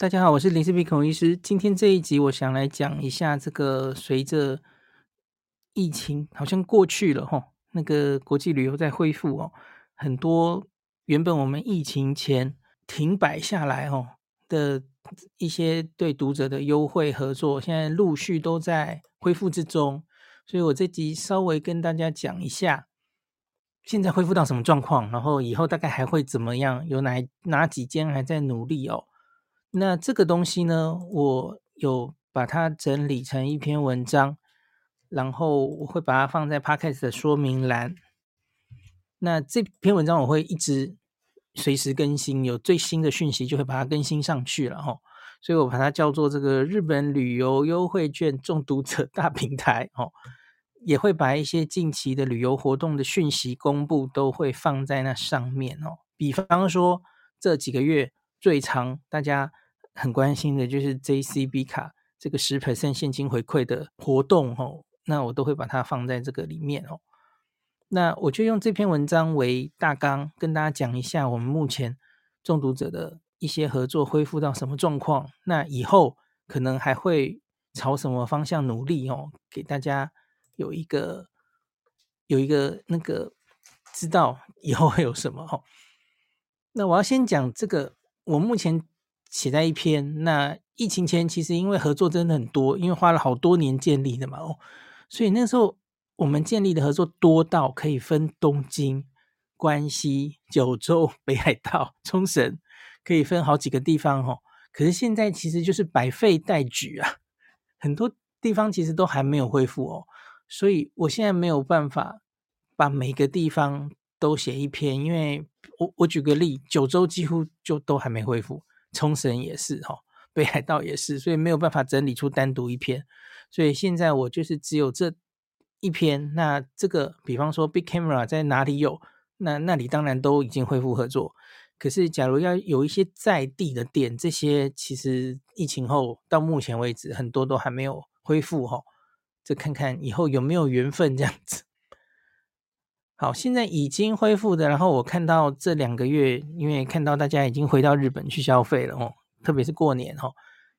大家好，我是林氏璧孔医师。今天这一集，我想来讲一下这个随着疫情好像过去了哈，那个国际旅游在恢复哦，很多原本我们疫情前停摆下来哦的一些对读者的优惠合作，现在陆续都在恢复之中。所以我这集稍微跟大家讲一下，现在恢复到什么状况，然后以后大概还会怎么样，有哪哪几间还在努力哦。那这个东西呢，我有把它整理成一篇文章，然后我会把它放在 Podcast 的说明栏。那这篇文章我会一直随时更新，有最新的讯息就会把它更新上去了哈。所以我把它叫做这个日本旅游优惠券中毒者大平台哦，也会把一些近期的旅游活动的讯息公布，都会放在那上面哦。比方说这几个月最长大家。很关心的就是 JCB 卡这个十 percent 现金回馈的活动哦，那我都会把它放在这个里面哦。那我就用这篇文章为大纲，跟大家讲一下我们目前中毒者的一些合作恢复到什么状况，那以后可能还会朝什么方向努力哦，给大家有一个有一个那个知道以后会有什么哦。那我要先讲这个，我目前。写在一篇。那疫情前其实因为合作真的很多，因为花了好多年建立的嘛哦，所以那时候我们建立的合作多到可以分东京、关西、九州、北海道、冲绳，可以分好几个地方哦。可是现在其实就是百废待举啊，很多地方其实都还没有恢复哦，所以我现在没有办法把每个地方都写一篇，因为我我举个例，九州几乎就都还没恢复。冲绳也是哈，北海道也是，所以没有办法整理出单独一篇，所以现在我就是只有这一篇。那这个，比方说 Big Camera 在哪里有，那那里当然都已经恢复合作。可是，假如要有一些在地的店，这些其实疫情后到目前为止很多都还没有恢复哈。这看看以后有没有缘分这样子。好，现在已经恢复的，然后我看到这两个月，因为看到大家已经回到日本去消费了哦，特别是过年哈，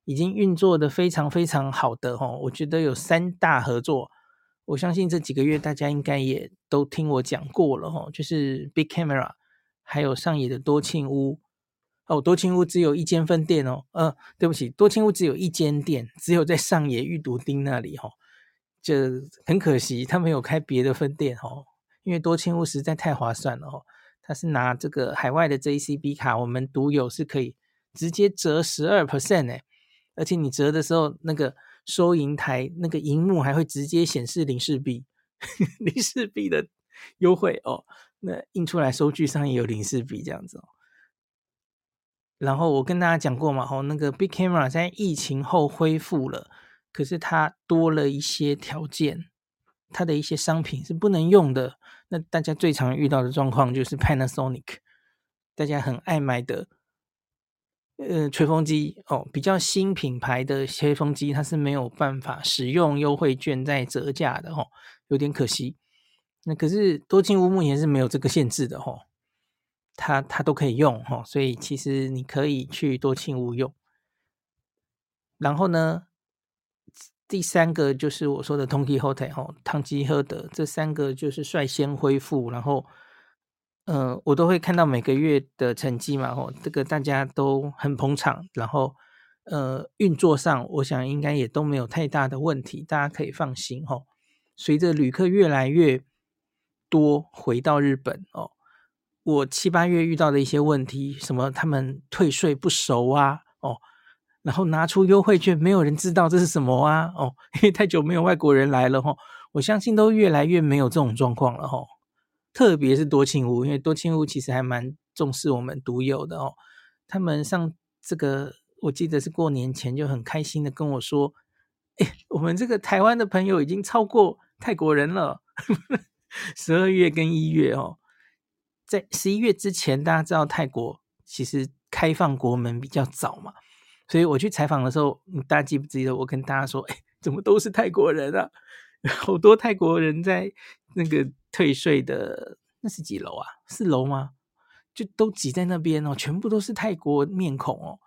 已经运作的非常非常好的哈，我觉得有三大合作，我相信这几个月大家应该也都听我讲过了哦，就是 Big Camera，还有上野的多庆屋哦，多庆屋只有一间分店哦，呃，对不起，多庆屋只有一间店，只有在上野御都町那里哈，就很可惜他没有开别的分店哦。因为多庆屋实在太划算了哦，他是拿这个海外的 JCB 卡，我们独有是可以直接折十二 percent 诶，而且你折的时候，那个收银台那个荧幕还会直接显示林氏璧，林氏璧的优惠哦，那印出来收据上也有林氏璧这样子哦。然后我跟大家讲过嘛，哦，那个 Big Camera 在疫情后恢复了，可是它多了一些条件。它的一些商品是不能用的，那大家最常遇到的状况就是 Panasonic，大家很爱买的，呃，吹风机哦，比较新品牌的吹风机，它是没有办法使用优惠券再折价的哦，有点可惜。那可是多庆屋目前是没有这个限制的哦，它它都可以用哦，所以其实你可以去多庆屋用。然后呢，第三个就是我说的通基后台哈，汤吉诃德这三个就是率先恢复，然后，呃，我都会看到每个月的成绩嘛，吼，这个大家都很捧场，然后，呃，运作上我想应该也都没有太大的问题，大家可以放心吼。随着旅客越来越多回到日本哦，我七八月遇到的一些问题，什么他们退税不熟啊，哦。然后拿出优惠券，没有人知道这是什么啊？哦，因为太久没有外国人来了哈，我相信都越来越没有这种状况了哈。特别是多庆屋，因为多庆屋其实还蛮重视我们独有的哦。他们上这个，我记得是过年前就很开心的跟我说：“哎，我们这个台湾的朋友已经超过泰国人了。”十二月跟一月哦，在十一月之前，大家知道泰国其实开放国门比较早嘛。所以我去采访的时候，大家记不记得我跟大家说，哎，怎么都是泰国人啊？好多泰国人在那个退税的那是几楼啊？四楼吗？就都挤在那边哦，全部都是泰国面孔哦。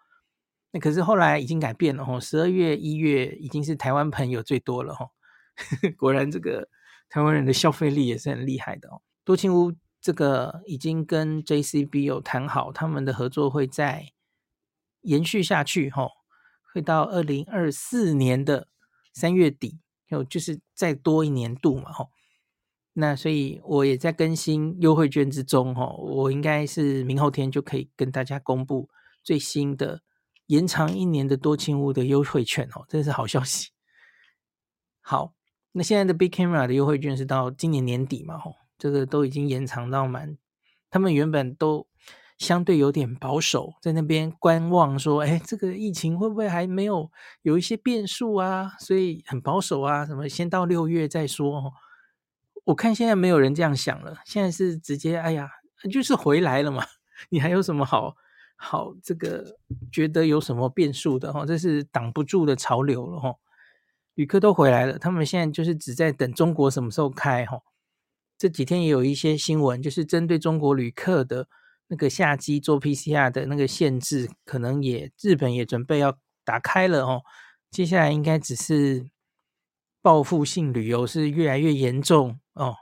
那可是后来已经改变了哦，十二月、一月已经是台湾朋友最多了哦。果然，这个台湾人的消费力也是很厉害的哦。多庆屋这个已经跟 JCB 有谈好，他们的合作会在延续下去哈，会到二零二四年的三月底，就就是再多一年度嘛哈。那所以我也在更新优惠券之中哈，我应该是明后天就可以跟大家公布最新的。延长一年的多清屋的优惠券哦，这是好消息。好，那现在的 Big Camera 的优惠券是到今年年底嘛？吼，这个都已经延长到满。他们原本都相对有点保守，在那边观望，说：“哎，这个疫情会不会还没有有一些变数啊？”所以很保守啊，什么先到六月再说。我看现在没有人这样想了，现在是直接，哎呀，就是回来了嘛，你还有什么好？好，这个觉得有什么变数的哈？这是挡不住的潮流了哈。旅客都回来了，他们现在就是只在等中国什么时候开哈。这几天也有一些新闻，就是针对中国旅客的那个下机做 PCR 的那个限制，可能也日本也准备要打开了哦。接下来应该只是报复性旅游是越来越严重哦。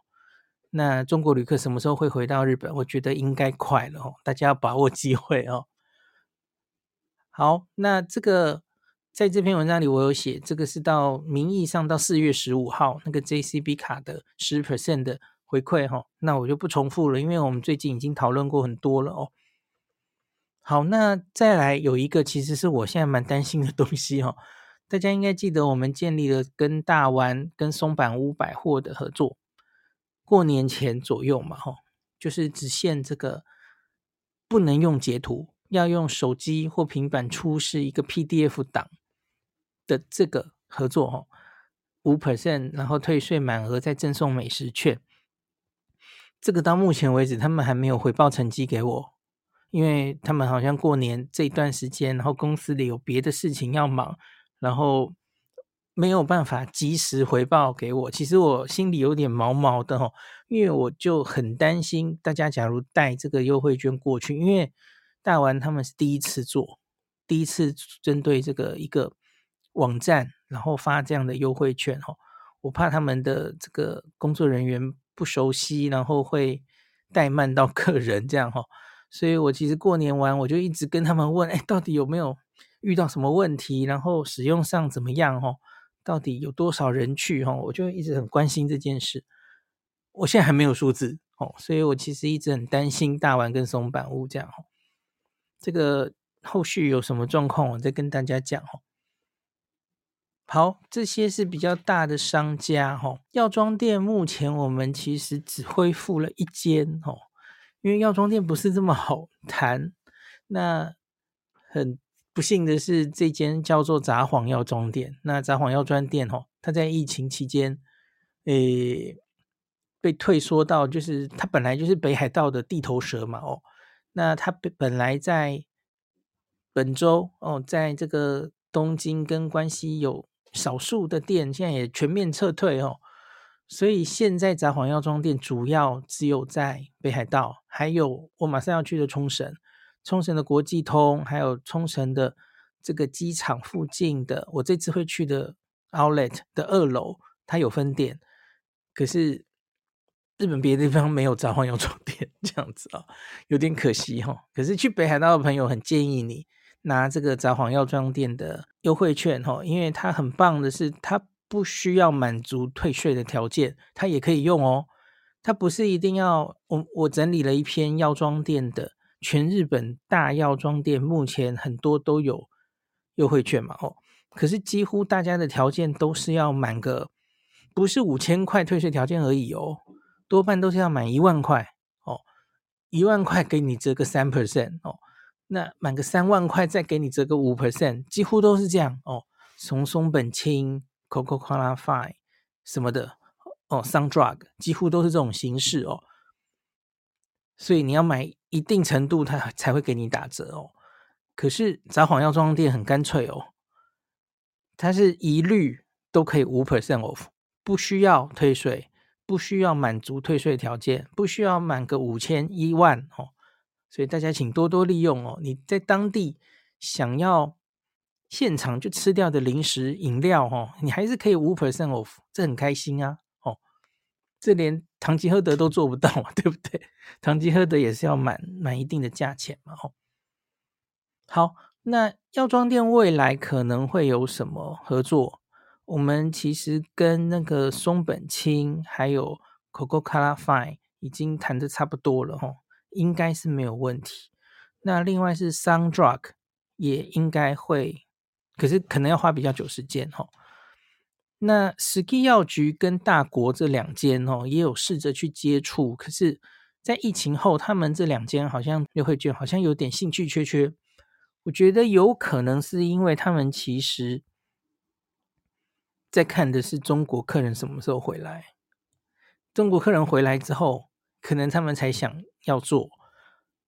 那中国旅客什么时候会回到日本？我觉得应该快了哦，大家要把握机会哦。好，那这个在这篇文章里我有写，这个是到名义上到四月十五号那个 JCB 卡的十 percent 的回馈哈，那我就不重复了，因为我们最近已经讨论过很多了哦。好，那再来有一个其实是我现在蛮担心的东西哈，大家应该记得我们建立了跟大丸跟松坂屋百货的合作。过年前左右嘛，吼，就是只限这个不能用截图，要用手机或平板出示一个 PDF 档的这个合作，吼，五 percent，然后退税满额再赠送美食券。这个到目前为止，他们还没有回报成绩给我，因为他们好像过年这一段时间，然后公司里有别的事情要忙，然后。没有办法及时回报给我，其实我心里有点毛毛的吼，因为我就很担心大家假如带这个优惠券过去，因为大丸他们是第一次做，第一次针对这个一个网站，然后发这样的优惠券吼，我怕他们的这个工作人员不熟悉，然后会怠慢到客人这样吼，所以我其实过年完我就一直跟他们问，哎，到底有没有遇到什么问题，然后使用上怎么样哦？到底有多少人去？哈，我就一直很关心这件事。我现在还没有数字哦，所以我其实一直很担心大丸跟松坂屋这样。这个后续有什么状况，我再跟大家讲哦。好，这些是比较大的商家。哈，药妆店目前我们其实只恢复了一间。哦，因为药妆店不是这么好谈。那很。不幸的是，这间叫做札幌药妆店。那札幌药妆店哦，它在疫情期间，诶，被退缩到，就是它本来就是北海道的地头蛇嘛哦。那它本本来在本周哦，在这个东京跟关西有少数的店，现在也全面撤退哦。所以现在札幌药妆店主要只有在北海道，还有我马上要去的冲绳。冲绳的国际通，还有冲绳的这个机场附近的，我这次会去的 Outlet 的二楼，它有分店。可是日本别的地方没有 札幌药妆店这样子啊、哦，有点可惜哈、哦。可是去北海道的朋友很建议你拿这个札幌药妆店的优惠券、哦，因为它很棒的是，它不需要满足退税的条件，它也可以用哦。它不是一定要我我整理了一篇药妆店的。全日本大药妆店目前很多都有优惠券嘛，哦，可是几乎大家的条件都是要满个不是五千块退税条件而已哦，多半都是要满一万块哦，一万块给你折个三 percent 哦，那满个三万块再给你折个五 percent，几乎都是这样哦。从松本清、Coca-Cola Fine 什么的哦，Sundrug 几乎都是这种形式哦。所以你要买一定程度，它才会给你打折哦。可是札幌药妆店很干脆哦，它是一律都可以五 percent off，不需要退税，不需要满足退税条件，不需要满个五千一万哦。所以大家请多多利用哦。你在当地想要现场就吃掉的零食饮料哦，你还是可以五 percent off，这很开心啊哦，这连唐吉诃德都做不到啊，对不对？唐吉诃德也是要满满一定的价钱嘛哦。好，那药妆店未来可能会有什么合作？我们其实跟那个松本清还有 Coco Color Fine 已经谈的差不多了哈，应该是没有问题。那另外是 Sundrug 也应该会，可是可能要花比较久时间哈。那 SKI 药局跟大国这两间哦，也有试着去接触，可是，在疫情后，他们这两间好像优惠券好像有点兴趣缺缺。我觉得有可能是因为他们其实，在看的是中国客人什么时候回来。中国客人回来之后，可能他们才想要做。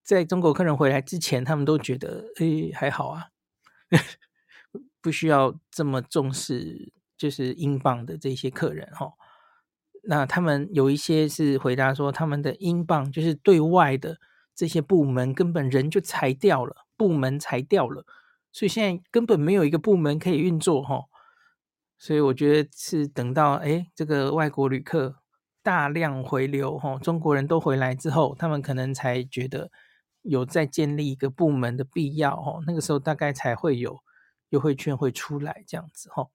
在中国客人回来之前，他们都觉得，诶，还好啊，不需要这么重视，就是英镑的这些客人哈。那他们有一些是回答说，他们的英镑就是对外的这些部门根本人就裁掉了。部门裁掉了，所以现在根本没有一个部门可以运作哈，所以我觉得是等到诶这个外国旅客大量回流哈，中国人都回来之后，他们可能才觉得有再建立一个部门的必要哈，那个时候大概才会有优惠券会出来这样子哈。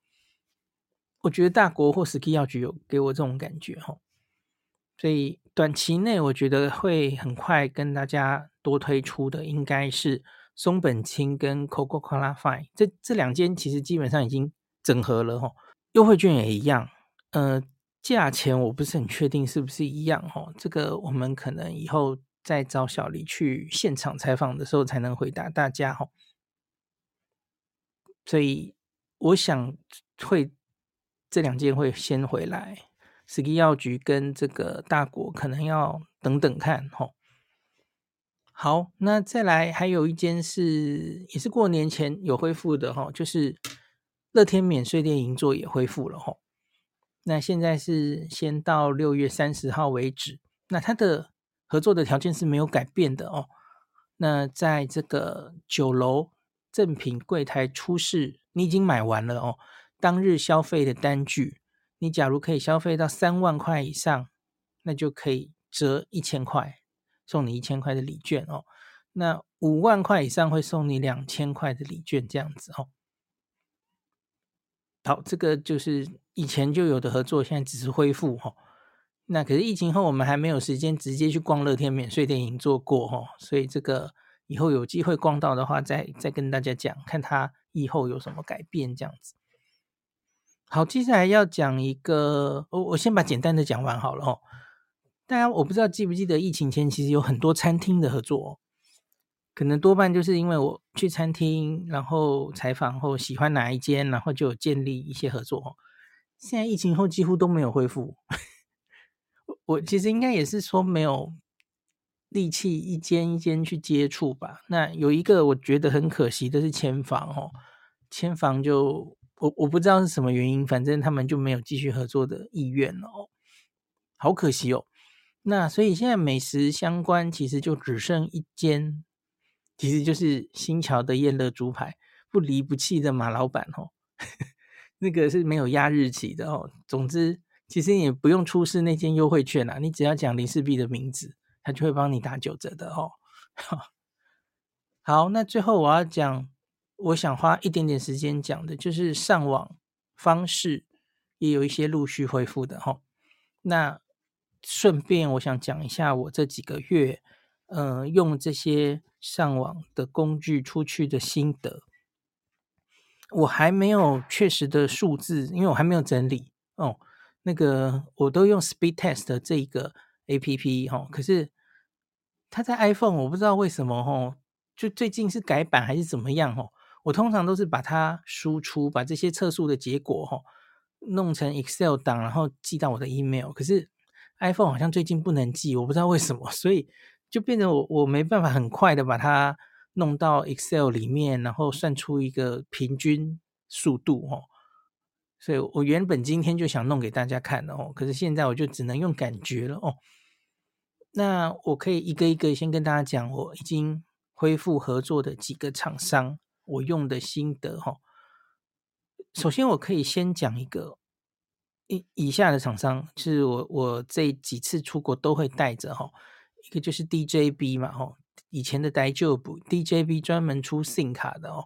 我觉得大国或 SKY 药局有给我这种感觉哈，所以短期内我觉得会很快跟大家多推出的应该是。松本清跟 Coca-Cola Fine 这这两间其实基本上已经整合了哈，优惠券也一样，呃，价钱我不是很确定是不是一样哈，这个我们可能以后再找小黎去现场采访的时候才能回答大家哈。所以我想会这两件会先回来，SK 药局跟这个大国可能要等等看哈。好，那再来还有一间是也是过年前有恢复的哈，就是乐天免税店银座也恢复了哈。那现在是先到六月三十号为止，那它的合作的条件是没有改变的哦。那在这个酒楼赠品柜台出示，你已经买完了哦，当日消费的单据，你假如可以消费到三万块以上，那就可以折一千块。送你一千块的礼券哦，那五万块以上会送你两千块的礼券，这样子哦。好，这个就是以前就有的合作，现在只是恢复哈。那可是疫情后，我们还没有时间直接去逛乐天免税店已经做过哈，所以这个以后有机会逛到的话，再再跟大家讲，看它以后有什么改变这样子。好，接下来要讲一个，我我先把简单的讲完好了哦。大家我不知道记不记得疫情前其实有很多餐厅的合作，可能多半就是因为我去餐厅，然后采访后喜欢哪一间，然后就有建立一些合作。现在疫情后几乎都没有恢复，我其实应该也是说没有力气一间一间去接触吧。那有一个我觉得很可惜的是千房哦，千房就我我不知道是什么原因，反正他们就没有继续合作的意愿了哦，好可惜哦。那所以现在美食相关其实就只剩一间，其实就是新桥的燕乐猪排，不离不弃的马老板哦，那个是没有压日期的哦。总之，其实也不用出示那间优惠券啦，你只要讲林氏璧的名字，他就会帮你打九折的哦。好，那最后我要讲，我想花一点点时间讲的就是上网方式也有一些陆续恢复的哦。那顺便，我想讲一下我这几个月，呃，用这些上网的工具出去的心得。我还没有确实的数字，因为我还没有整理哦。那个我都用 Speed Test 这个 APP 哈、可是它在 iPhone，我不知道为什么哈、哦，就最近是改版还是怎么样哈、哦。我通常都是把它输出，把这些测速的结果哈、哦，弄成 Excel 档，然后寄到我的 email，可是。iPhone 好像最近不能寄，我不知道为什么，所以就变成我我没办法很快的把它弄到 Excel 里面，然后算出一个平均速度哦。所以我原本今天就想弄给大家看的哦，可是现在我就只能用感觉了哦。那我可以一个一个先跟大家讲，我已经恢复合作的几个厂商，我用的心得哈。首先我可以先讲一个以以下的厂商，就是我我这几次出国都会带着哈，一个就是 DJB 嘛哈，以前的大丈夫 DJB 专门出 SIM 卡的哦，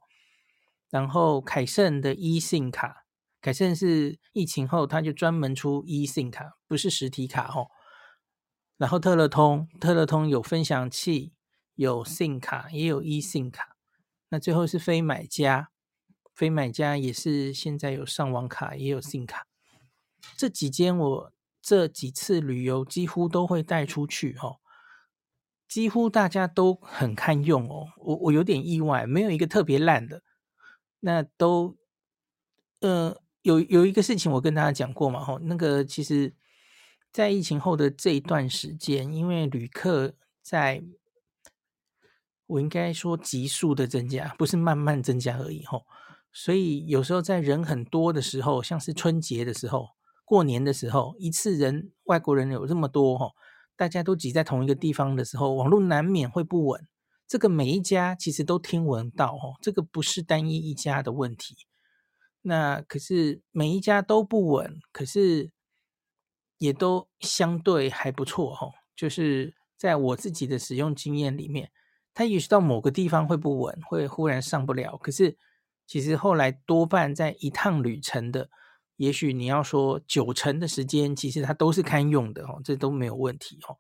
然后凯盛的 eSIM 卡，凯盛是疫情后他就专门出 eSIM 卡，不是实体卡哦。然后特乐通，特乐通有分享器，有 SIM 卡，也有 eSIM 卡。那最后是非买家，非买家也是现在有上网卡，也有 SIM 卡。这几间我这几次旅游几乎都会带出去哦，几乎大家都很堪用哦。我我有点意外，没有一个特别烂的。那都，呃，有有一个事情我跟大家讲过嘛，吼，那个其实。在疫情后的这一段时间，因为旅客在，我应该说急速的增加，不是慢慢增加而已吼。所以有时候在人很多的时候，像是春节的时候、过年的时候，一次人外国人有这么多吼，大家都挤在同一个地方的时候，网络难免会不稳。这个每一家其实都听闻到吼，这个不是单一一家的问题。那可是每一家都不稳，可是。也都相对还不错哦，就是在我自己的使用经验里面，它也许到某个地方会不稳，会忽然上不了。可是其实后来多半在一趟旅程的，也许你要说九成的时间，其实它都是堪用的哦，这都没有问题哦。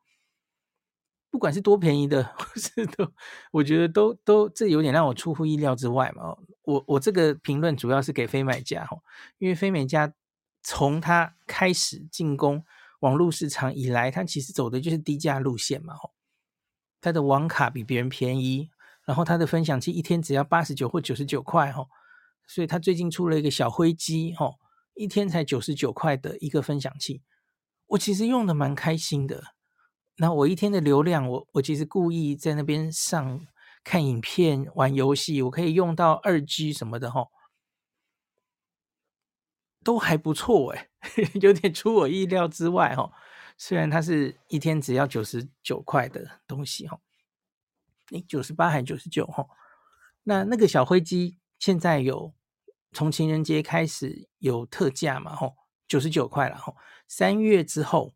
不管是多便宜的，或是都，我觉得都都这有点让我出乎意料之外嘛。我我这个评论主要是给非买家哈，因为非买家。从他开始进攻网络市场以来，他其实走的就是低价路线嘛。吼，他的网卡比别人便宜，然后他的分享器一天只要八十九或九十九块，哦，所以他最近出了一个小灰机，哦，一天才九十九块的一个分享器，我其实用的蛮开心的。那我一天的流量，我我其实故意在那边上看影片、玩游戏，我可以用到二 G 什么的，吼。都还不错哎，有点出我意料之外哈。虽然它是一天只要九十九块的东西哈，诶九十八还九十九哈？那那个小灰机现在有从情人节开始有特价嘛吼，九十九块了吼。三月之后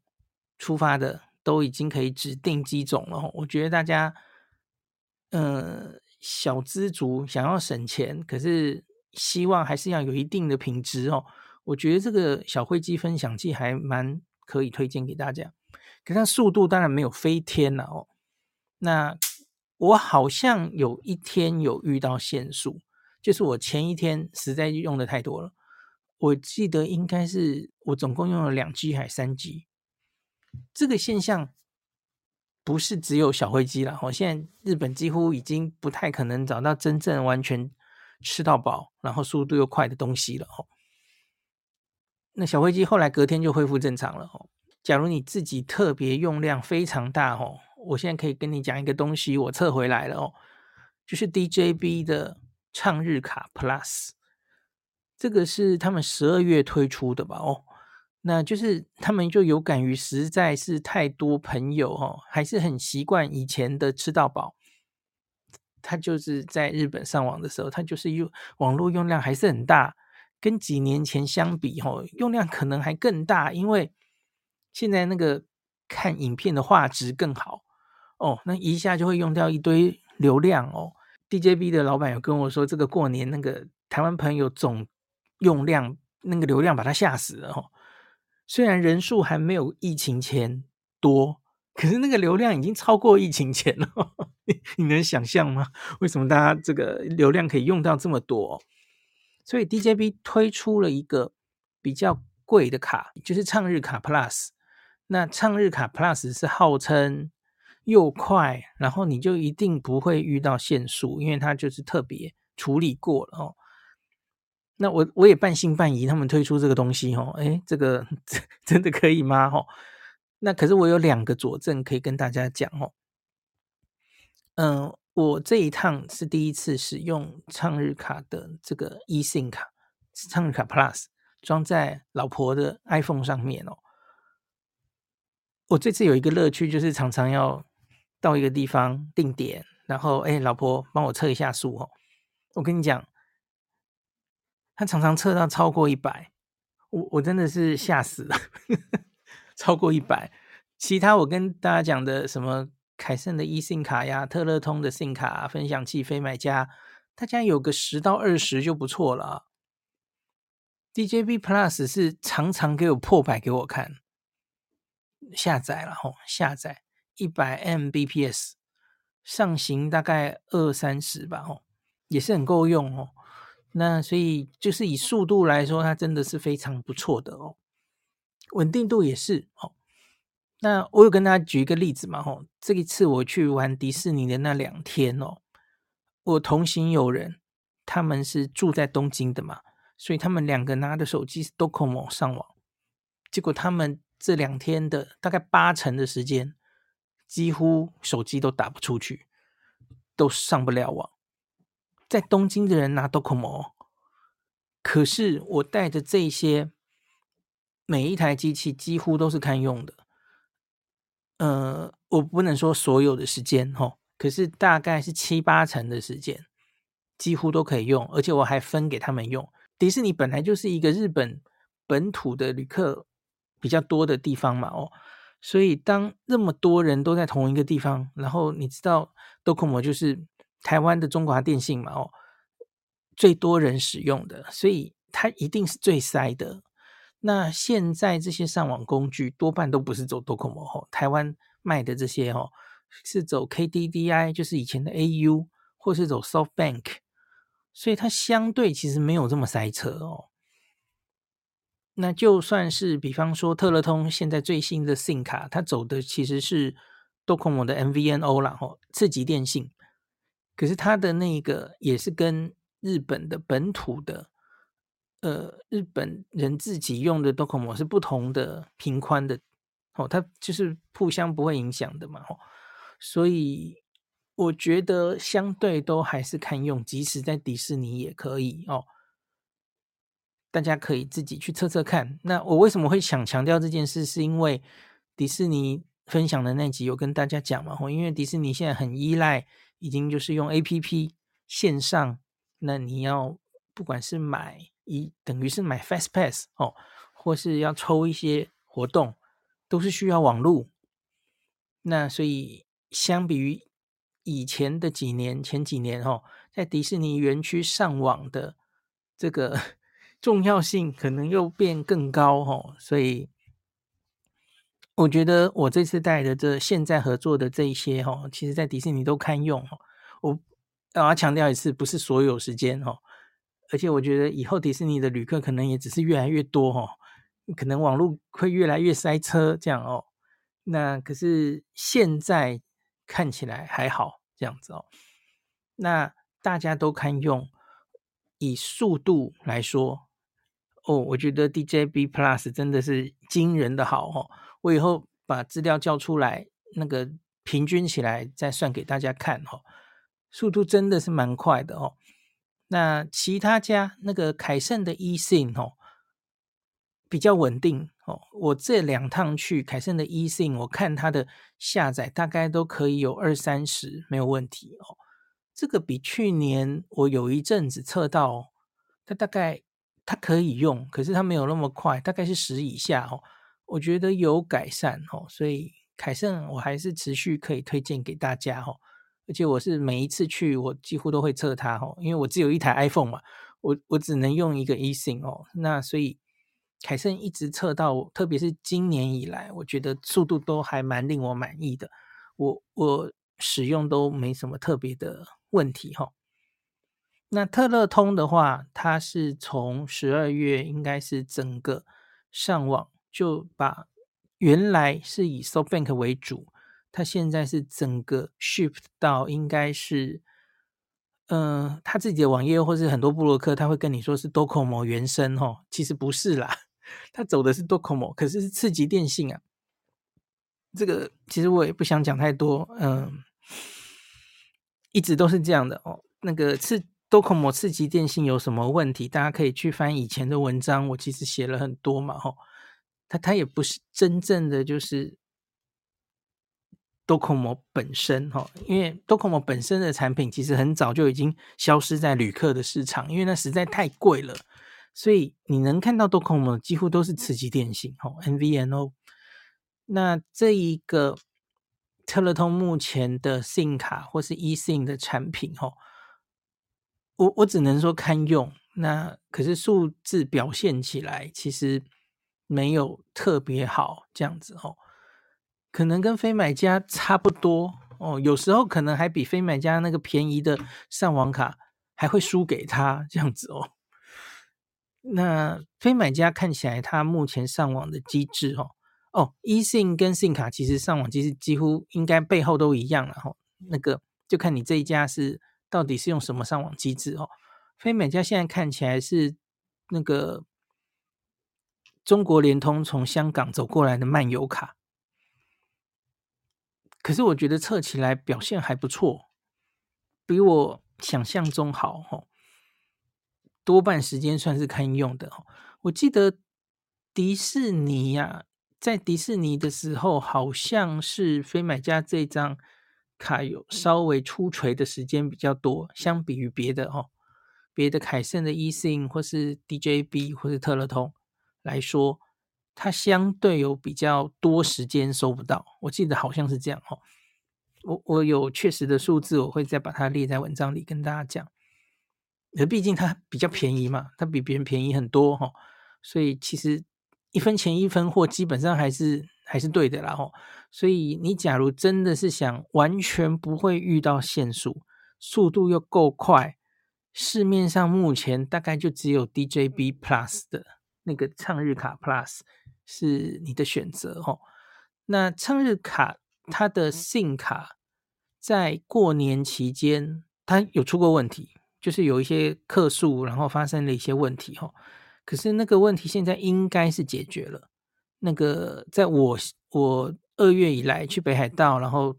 出发的都已经可以指定机种了吼。我觉得大家，呃，小资族想要省钱，可是希望还是要有一定的品质哦。我觉得这个小灰机分享器还蛮可以推荐给大家，可是它速度当然没有飞天了哦。那我好像有一天有遇到限速，就是我前一天实在用的太多了，我记得应该是我总共用了两 G 还是三 G。这个现象不是只有小灰机了，我现在日本几乎已经不太可能找到真正完全吃到饱，然后速度又快的东西了哦。那小灰机后来隔天就恢复正常了哦。假如你自己特别用量非常大哦，我现在可以跟你讲一个东西，我测回来了哦，就是 DJB 的畅日卡 Plus，这个是他们十二月推出的吧？哦，那就是他们就有感于实在是太多朋友哦，还是很习惯以前的吃到饱，他就是在日本上网的时候，他就是用网络用量还是很大。跟几年前相比，吼，用量可能还更大，因为现在那个看影片的画质更好哦，那一下就会用掉一堆流量哦。DJB 的老板有跟我说，这个过年那个台湾朋友总用量那个流量把他吓死了哦。虽然人数还没有疫情前多，可是那个流量已经超过疫情前了。你能想象吗？为什么大家这个流量可以用到这么多？所以 DJB 推出了一个比较贵的卡，就是畅日卡 Plus。那畅日卡 Plus 是号称又快，然后你就一定不会遇到限速，因为它就是特别处理过了哦。那我我也半信半疑，他们推出这个东西哦，诶，这个 真的可以吗？哦，那可是我有两个佐证可以跟大家讲哦。嗯。我这一趟是第一次使用畅日卡的这个 eSIM 卡，畅日卡 Plus 装在老婆的 iPhone 上面哦。我这次有一个乐趣，就是常常要到一个地方定点，然后哎，老婆帮我测一下速哦。我跟你讲，他常常测到超过一百，我我真的是吓死了，超过一百。其他我跟大家讲的什么凯盛的 e 信卡呀、特乐通的 SIM 卡、分享器、非买家，大家有个十到二十就不错了。DJB Plus 是常常给我破百给我看，下载了吼，下载一百 Mbps，上行大概二三十吧吼，也是很够用哦。那所以就是以速度来说，它真的是非常不错的哦，稳定度也是哦。那我有跟大家举一个例子嘛，吼，这一次我去玩迪士尼的那两天哦，我同行有人，他们是住在东京的嘛，所以他们两个拿的手机是 Docomo 上网，结果他们这两天的大概八成的时间，几乎手机都打不出去，都上不了网。在东京的人拿 Docomo，可是我带着这些，每一台机器几乎都是堪用的。呃，我不能说所有的时间齁，可是大概是七八成的时间，几乎都可以用，而且我还分给他们用。迪士尼本来就是一个日本本土的旅客比较多的地方嘛，哦，所以当那么多人都在同一个地方，然后你知道，Docomo 就是台湾的中华电信嘛，哦，最多人使用的，所以它一定是最塞的。那现在这些上网工具多半都不是走 Docomo 哦，台湾卖的这些哦是走 KDDI，就是以前的 AU，或是走 SoftBank，所以它相对其实没有这么塞车哦。那就算是比方说特乐通现在最新的 SIM 卡，它走的其实是 Docomo 的 MVNO 啦吼，次级电信，可是它的那个也是跟日本的本土的。呃，日本人自己用的 Docomo 是不同的频宽的哦，它就是互相不会影响的嘛，哦，所以我觉得相对都还是堪用，即使在迪士尼也可以哦。大家可以自己去测测看。那我为什么会想强调这件事？是因为迪士尼分享的那集有跟大家讲嘛，哦，因为迪士尼现在很依赖，已经就是用 APP 线上，那你要不管是买。一等于是买 Fast Pass 哦，或是要抽一些活动，都是需要网路。那所以相比于以前的几年，前几年哦，在迪士尼园区上网的这个重要性可能又变更高哦。所以我觉得我这次带的这现在合作的这一些哦，其实在迪士尼都堪用哦。我我要强调一次，不是所有时间哦。而且我觉得以后迪士尼的旅客可能也只是越来越多哦，可能网络会越来越塞车这样哦。那可是现在看起来还好这样子哦。那大家都堪用，以速度来说哦，我觉得 DJB Plus 真的是惊人的好哦。我以后把资料叫出来，那个平均起来再算给大家看哦，速度真的是蛮快的哦。那其他家那个凯盛的 eSIM 哦，比较稳定哦。我这两趟去凯盛的 eSIM，我看它的下载大概都可以有二三十，没有问题哦。这个比去年我有一阵子测到，它大概它可以用，可是它没有那么快，大概是十以下哦。我觉得有改善哦，所以凯盛我还是持续可以推荐给大家哦。而且我是每一次去，我几乎都会测它哦，因为我只有一台 iPhone 嘛，我我只能用一个 eSIM 哦，那所以凯盛一直测到，特别是今年以来，我觉得速度都还蛮令我满意的，我我使用都没什么特别的问题哈。那特乐通的话，它是从十二月应该是整个上网就把原来是以 SoftBank 为主。它现在是整个 shift 到应该是，嗯、呃，他自己的网页或是很多部落客，他会跟你说是 Docomo 原生哦，其实不是啦，他走的是 Docomo，可是是次级电信啊。这个其实我也不想讲太多，嗯、一直都是这样的哦。那个次 Docomo 次级电信有什么问题？大家可以去翻以前的文章，我其实写了很多嘛，吼，它它也不是真正的就是。Docomo 本身哈，因为 Docomo 本身的产品其实很早就已经消失在旅客的市场，因为那实在太贵了。所以你能看到 Docomo 几乎都是慈济电信哦，MVNO。那这一个特勒通目前的 SIM 卡或是 eSIM 的产品哦，我我只能说堪用。那可是数字表现起来其实没有特别好，这样子哦，可能跟非买家差不多哦，有时候可能还比非买家那个便宜的上网卡还会输给他这样子哦。那非买家看起来，它目前上网的机制，哦，哦，eSIM 跟 SIM 卡其实上网机制几乎应该背后都一样了，哈，那个就看你这一家是到底是用什么上网机制，哦，非买家现在看起来是那个中国联通从香港走过来的漫游卡，可是我觉得测起来表现还不错，比我想象中好，哦。多半时间算是堪用的哦。我记得迪士尼呀、啊，在迪士尼的时候，好像是非买家这张卡有稍微出锤的时间比较多，相比于别的哦，别的凯盛的 eSIM 或是 DJB 或是特乐通来说，它相对有比较多时间收不到。我记得好像是这样哦。我我有确实的数字，我会再把它列在文章里跟大家讲。可毕竟它比较便宜嘛，它比别人便宜很多哈，所以其实一分钱一分货，基本上还是还是对的啦吼。所以你假如真的是想完全不会遇到限速，速度又够快，市面上目前大概就只有 DJB Plus 的那个畅日卡 Plus 是你的选择哈。那畅日卡它的 SIM 卡在过年期间它有出过问题。就是有一些客诉，然后发生了一些问题哈，可是那个问题现在应该是解决了。那个在我我二月以来去北海道，然后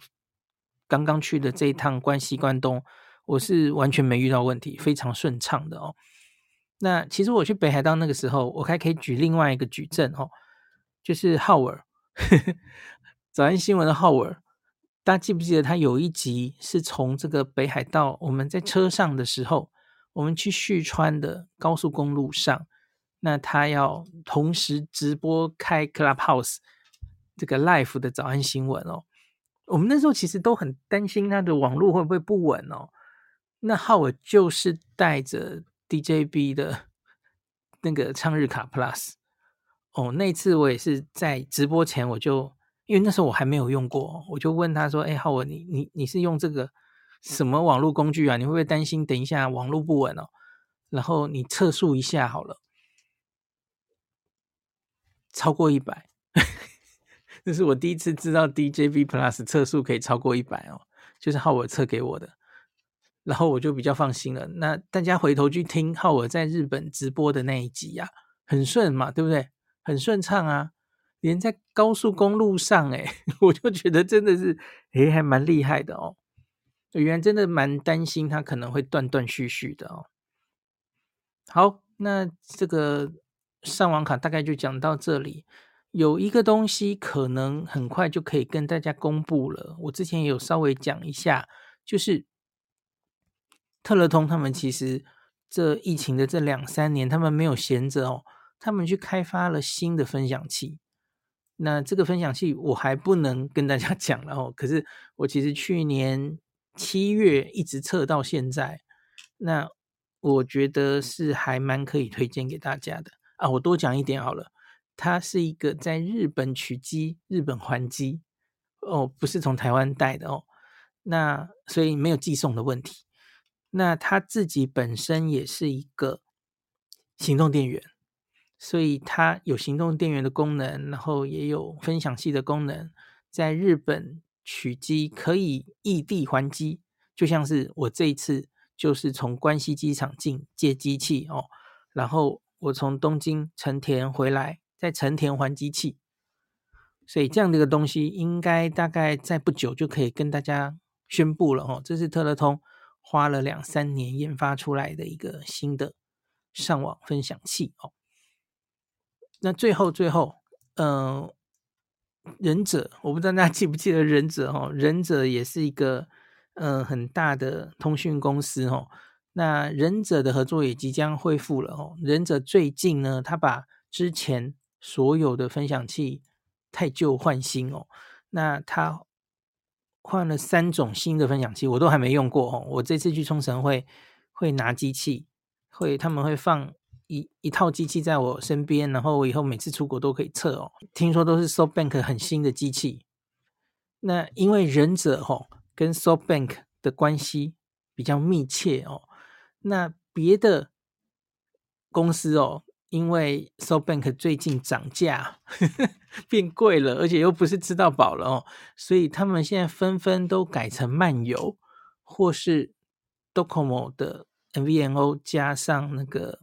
刚刚去的这一趟关西关东，我是完全没遇到问题，非常顺畅的哦。那其实我去北海道那个时候，我还可以举另外一个举证哦，就是浩尔，早安新闻的浩尔。大家记不记得他有一集是从这个北海道，我们在车上的时候，我们去旭川的高速公路上，那他要同时直播开 Clubhouse 这个 Live 的早安新闻哦。我们那时候其实都很担心他的网络会不会不稳哦。那浩尔就是带着 DJB 的那个畅日卡 Plus 哦，那次我也是在直播前我就。因为那时候我还没有用过，我就问他说：“哎，浩文，你你你是用这个什么网络工具啊？你会不会担心等一下网络不稳哦？然后你测速一下好了，超过一百，这是我第一次知道 DJB Plus 测速可以超过一百哦，就是浩文测给我的，然后我就比较放心了。那大家回头去听浩文在日本直播的那一集呀，很顺嘛，对不对？很顺畅啊。”连在高速公路上，哎，我就觉得真的是，哎，还蛮厉害的哦。原来真的蛮担心它可能会断断续续的哦。好，那这个上网卡大概就讲到这里。有一个东西可能很快就可以跟大家公布了，我之前也有稍微讲一下，就是特乐通他们其实这疫情的这两三年，他们没有闲着哦，他们去开发了新的分享器。那这个分享器我还不能跟大家 讲了哦，可是我其实去年七月一直测到现在，那我觉得是还蛮可以推荐给大家的啊。我多讲一点好了，它是一个在日本取机、日本还机哦，不是从台湾带的哦。那所以没有寄送的问题。那它自己本身也是一个行动电源。所以它有行动电源的功能，然后也有分享器的功能，在日本取机可以异地还机，就像是我这一次就是从关西机场进借机器哦，然后我从东京成田回来，在成田还机器，所以这样的一个东西应该大概在不久就可以跟大家宣布了哦，这是特乐通花了两三年研发出来的一个新的上网分享器哦。那最后，最后，嗯、忍者，我不知道大家记不记得忍者哦，忍者也是一个，嗯、很大的通讯公司哦。那忍者的合作也即将恢复了哦。忍者最近呢，他把之前所有的分享器太旧换新哦。那他换了三种新的分享器，我都还没用过哦。我这次去冲绳会会拿机器，会他们会放一一套机器在我身边，然后我以后每次出国都可以测哦。听说都是 SoftBank 很新的机器。那因为忍者哦跟 SoftBank 的关系比较密切哦。那别的公司哦，因为 SoftBank 最近涨价 变贵了，而且又不是吃到饱了哦，所以他们现在纷纷都改成漫游，或是 Docomo 的 MVNO 加上那个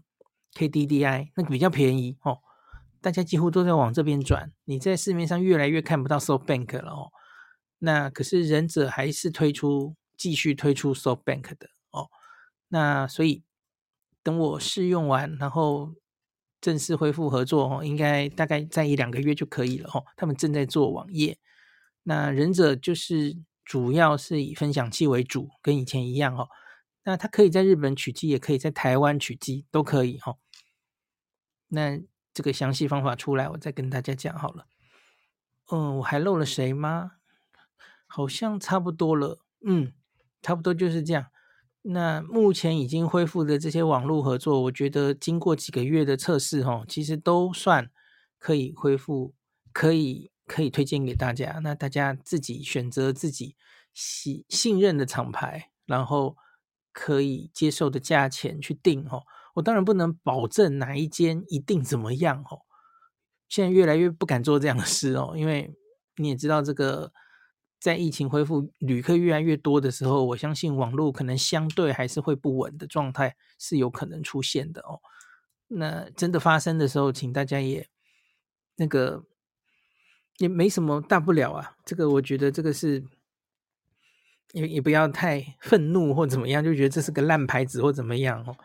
KDDI，那个比较便宜哦。大家几乎都在往这边转，你在市面上越来越看不到 SoftBank 了哦。那可是忍者还是推出继续推出 SoftBank 的。那所以等我试用完，然后正式恢复合作哦，应该大概在一两个月就可以了哦。他们正在做网页，那忍者就是主要是以分享器为主，跟以前一样哦。那它可以在日本取机，也可以在台湾取机，都可以哦。那这个详细方法出来，我再跟大家讲好了。嗯，我还漏了谁吗？好像差不多了。嗯，差不多就是这样。那目前已经恢复的这些网络合作，我觉得经过几个月的测试，哈，其实都算可以恢复，可以可以推荐给大家。那大家自己选择自己信信任的厂牌，然后可以接受的价钱去订，哈。我当然不能保证哪一间一定怎么样，哈。现在越来越不敢做这样的事哦，因为你也知道这个。在疫情恢复、旅客越来越多的时候，我相信网络可能相对还是会不稳的状态是有可能出现的哦。那真的发生的时候，请大家也那个也没什么大不了啊。这个我觉得这个是也也不要太愤怒或怎么样，就觉得这是个烂牌子或怎么样哦。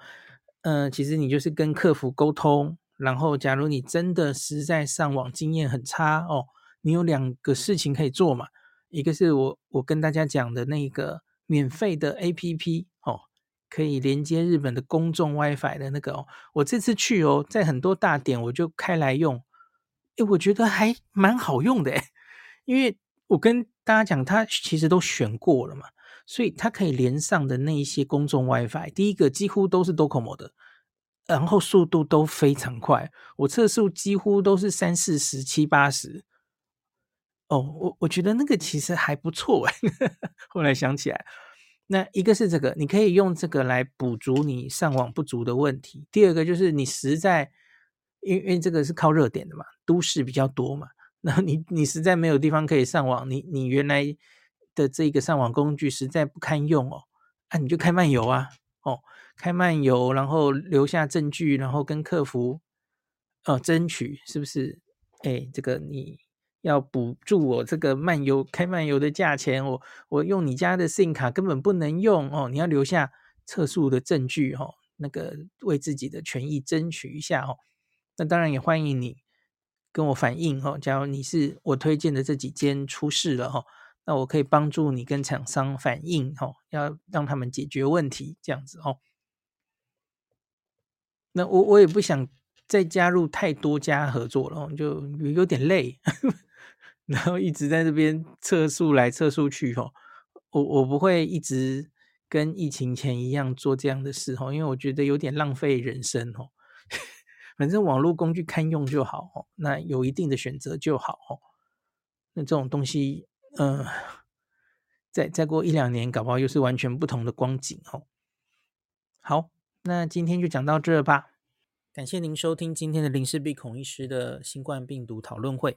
嗯、其实你就是跟客服沟通，然后假如你真的实在上网经验很差哦，你有两个事情可以做嘛。一个是我我跟大家讲的那个免费的 APP 哦，可以连接日本的公众 WiFi 的那个哦，我这次去哦，在很多大点我就开来用，诶，我觉得还蛮好用的诶，因为我跟大家讲，它其实都选过了嘛，所以它可以连上的那一些公众 WiFi，第一个几乎都是 Docomo 的，然后速度都非常快，我测速几乎都是三四十、七八十。哦，我我觉得那个其实还不错哎。后来想起来，那一个是这个，你可以用这个来补足你上网不足的问题。第二个就是你实在，因为因为这个是靠热点的嘛，都市比较多嘛，那你你实在没有地方可以上网，你你原来的这个上网工具实在不堪用哦，啊，你就开漫游啊，哦，开漫游，然后留下证据，然后跟客服哦争取，是不是？哎，这个你。要补助我这个漫游开漫游的价钱，我我用你家的 SIM 卡根本不能用哦，你要留下测速的证据哦，那个为自己的权益争取一下哦。那当然也欢迎你跟我反映哦，假如你是我推荐的这几间出事了哈，那我可以帮助你跟厂商反映哦，要让他们解决问题这样子哦。那我我也不想再加入太多家合作了，就有点累。然后一直在这边测速来测速去吼，我我不会一直跟疫情前一样做这样的事吼，因为我觉得有点浪费人生吼。反正网络工具堪用就好哦，那有一定的选择就好哦。那这种东西，嗯、再再过一两年，搞不好又是完全不同的光景吼。好，那今天就讲到这吧。感谢您收听今天的林氏璧孔医师的新冠病毒讨论会。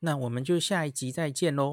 那我们就下一集再见喽。